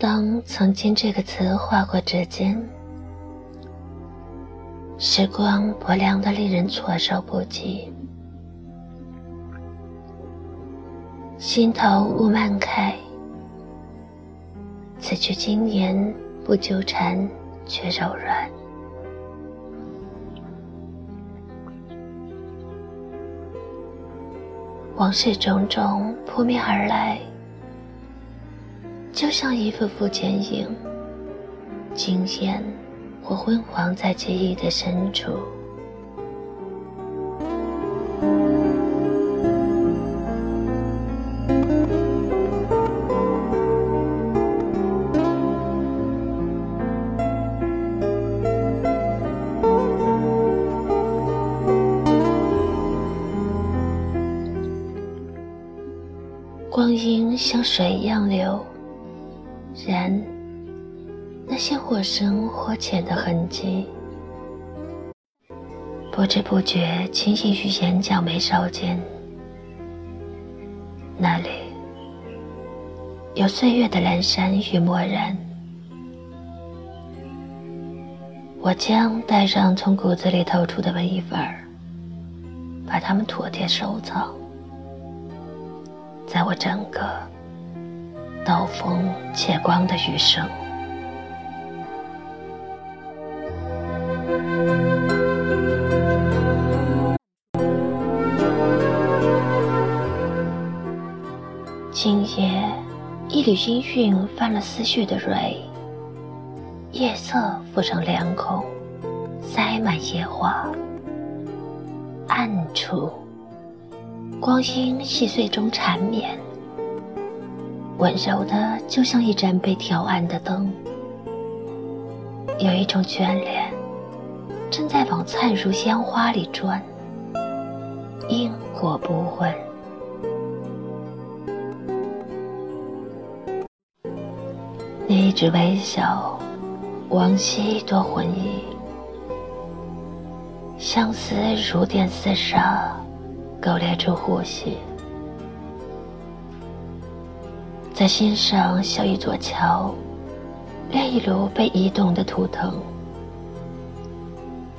当曾经这个词划过指尖，时光薄凉的令人措手不及，心头雾漫开。此去经年，不纠缠却柔软。往事种种扑面而来，就像一幅幅剪影，惊艳或昏黄在记忆的深处。光阴像水一样流，然那些或深或浅的痕迹，不知不觉侵袭于眼角眉梢间。那里有岁月的阑珊与漠然，我将带上从骨子里透出的文艺范儿，把它们妥帖收藏。在我整个刀锋切光的余生，今夜一缕音讯泛了思绪的蕊，夜色浮上两孔，塞满野花，暗处。光阴细碎中缠绵，温柔的就像一盏被调暗的灯。有一种眷恋，正在往灿如鲜花里钻，因果不问。你一直微笑，往昔多魂意，相思如电似沙。勾勒出呼吸，心上像一座桥，炼一炉被移动的图腾。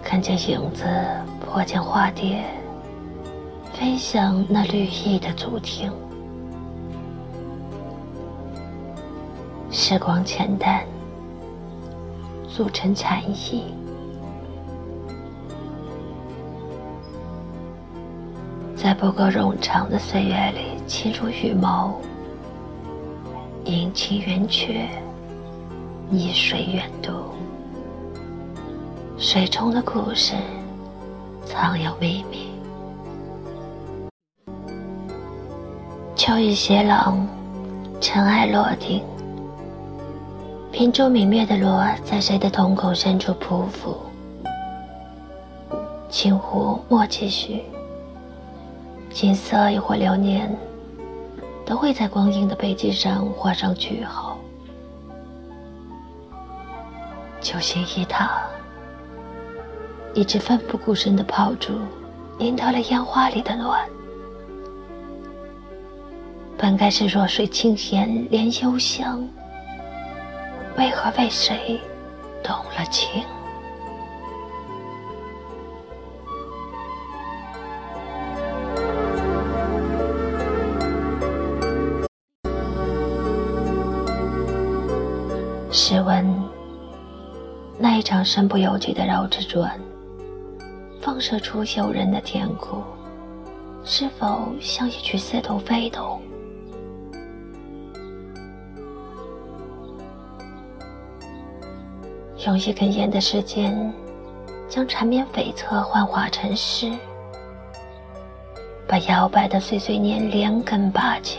看见影子破茧化蝶，飞向那绿意的祖庭。时光浅淡，组成禅意。在不够冗长的岁月里，轻如羽毛，阴晴圆缺，逆水远渡。水中的故事，藏有秘密。秋雨斜冷，尘埃落定，屏住泯灭的螺，在谁的瞳孔深处匍匐？清湖莫继续。景色亦或流年，都会在光阴的背脊上画上句号。酒醒一踏，一只奋不顾身的炮竹，引到了烟花里的暖。本该是弱水清闲连幽香，为何为谁动了情？试问，那一场身不由己的绕指转，放射出诱人的天空，是否像一曲似懂非懂？用一根烟的时间，将缠绵悱恻幻化成诗，把摇摆的碎碎念连根拔起，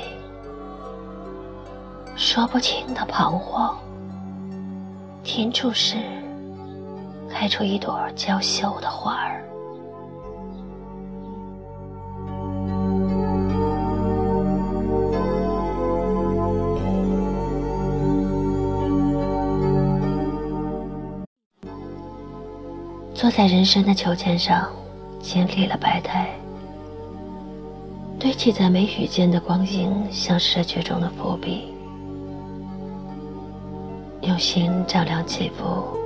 说不清的彷徨。停住时，开出一朵娇羞的花儿。坐在人生的秋千上，经历了百态，堆砌在眉宇间的光阴，像诗句中的伏笔。用心丈量起伏，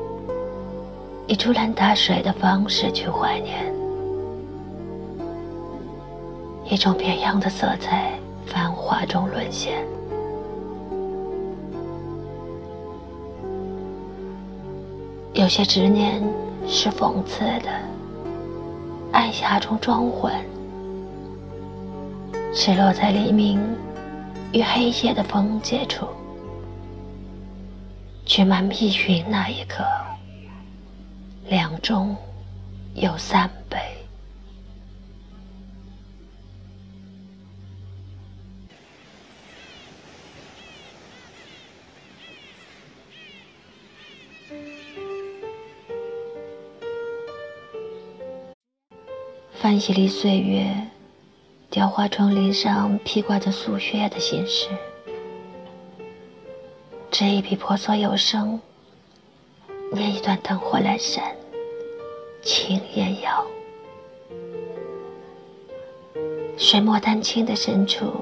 以竹篮打水的方式去怀念，一种别样的色彩，繁华中沦陷。有些执念是讽刺的，暗霞中装魂，是落在黎明与黑夜的分界处。聚满密云那一刻，两中有三杯。翻一粒岁月，雕花窗棂上披挂着素雪的心事。执一笔婆娑有声，念一段灯火阑珊，轻烟遥。水墨丹青的深处，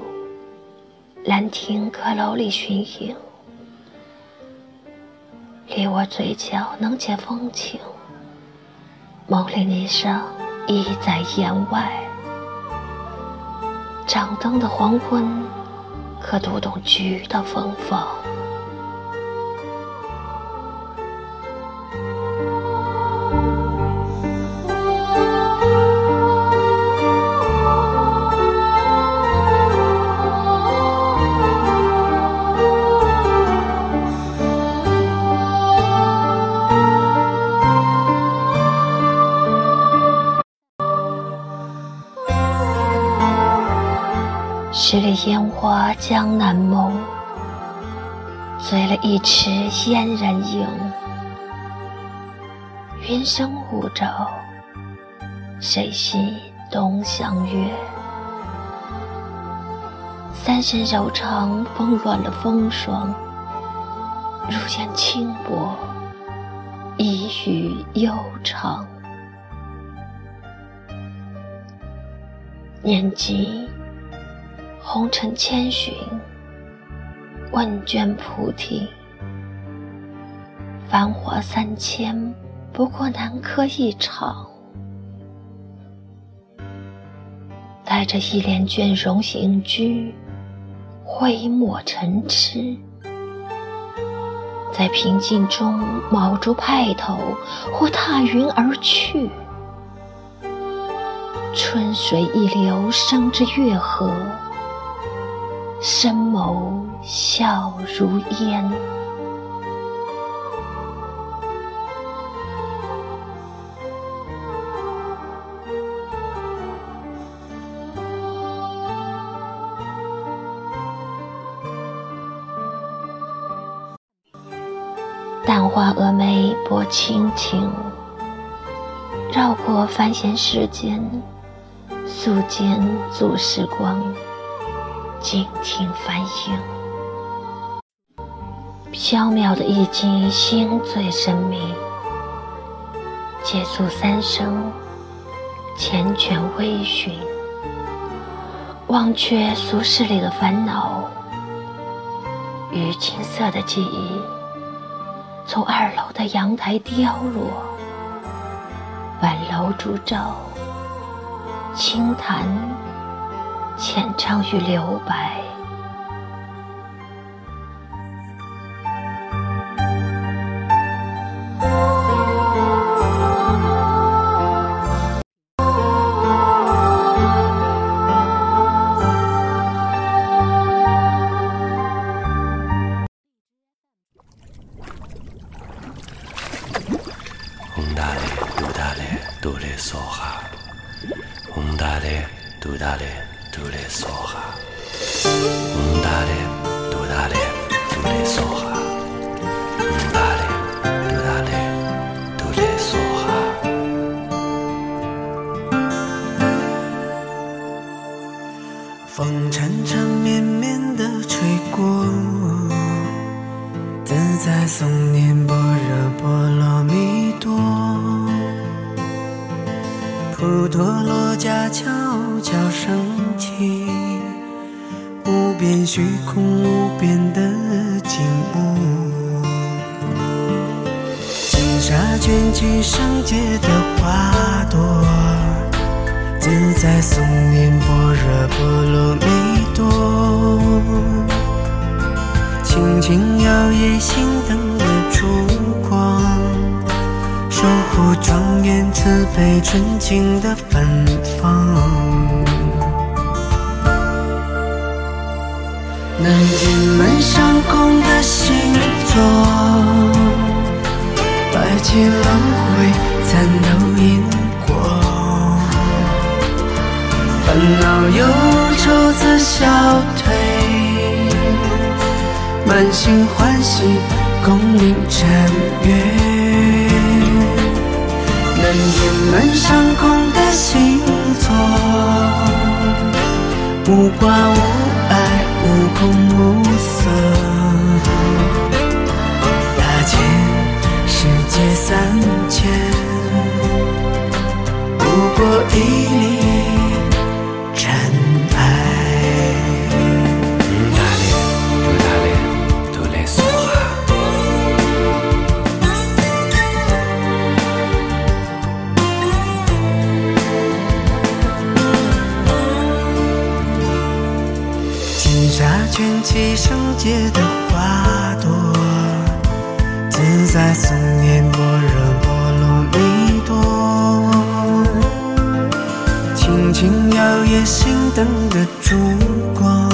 兰亭阁楼里寻影，离我嘴角能解风情，梦里霓裳。已在檐外，掌灯的黄昏，可读懂菊的芬芳。十里烟花江南梦，醉了一池嫣然影。云生雾罩，谁系东厢月？三生柔肠风乱了风霜，如烟轻薄，一语悠长。念及。红尘千寻，问卷菩提，繁华三千，不过南柯一场。带着一帘倦容行居，挥墨成痴，在平静中卯足派头，或踏云而去。春水一流，生之月河。深眸笑如烟，淡画蛾眉拨轻轻，绕过繁闲世间，素笺阻时光。静听梵音，缥缈的意境，心醉神迷。借宿三生，缱绻微醺，忘却俗世里的烦恼，与青涩的记忆，从二楼的阳台凋落。晚楼烛照，轻弹。浅唱与留白。悄悄升起。无边虚空，无边的静默。卷起圣洁的花朵，自在诵念般若波罗蜜多，轻轻摇曳心灯的烛，守护庄严慈悲纯净的芬芳。南天门上空的星座，百劫轮回参透因果，烦恼忧愁自消退，满心欢喜共明禅月。天门上空的星座，无挂无碍。无空无色，大千世界三千，不过一粒圣洁的花朵，自在诵念般若波罗蜜多，轻轻摇曳心灯的烛光，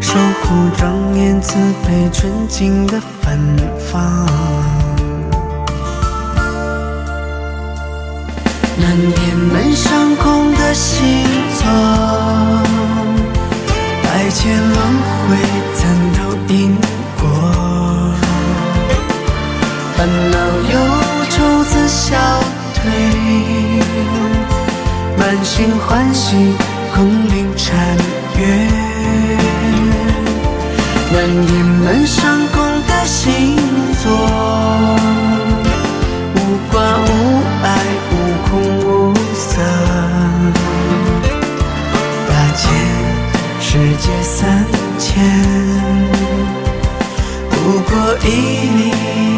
守护庄严慈悲纯净的芬芳。南天门上空的星座。一切轮回参透因果，烦恼忧愁自消退，满心欢喜空灵禅悦，满眼门上宫的星座。ini.